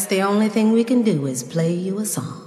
Guess the only thing we can do is play you a song.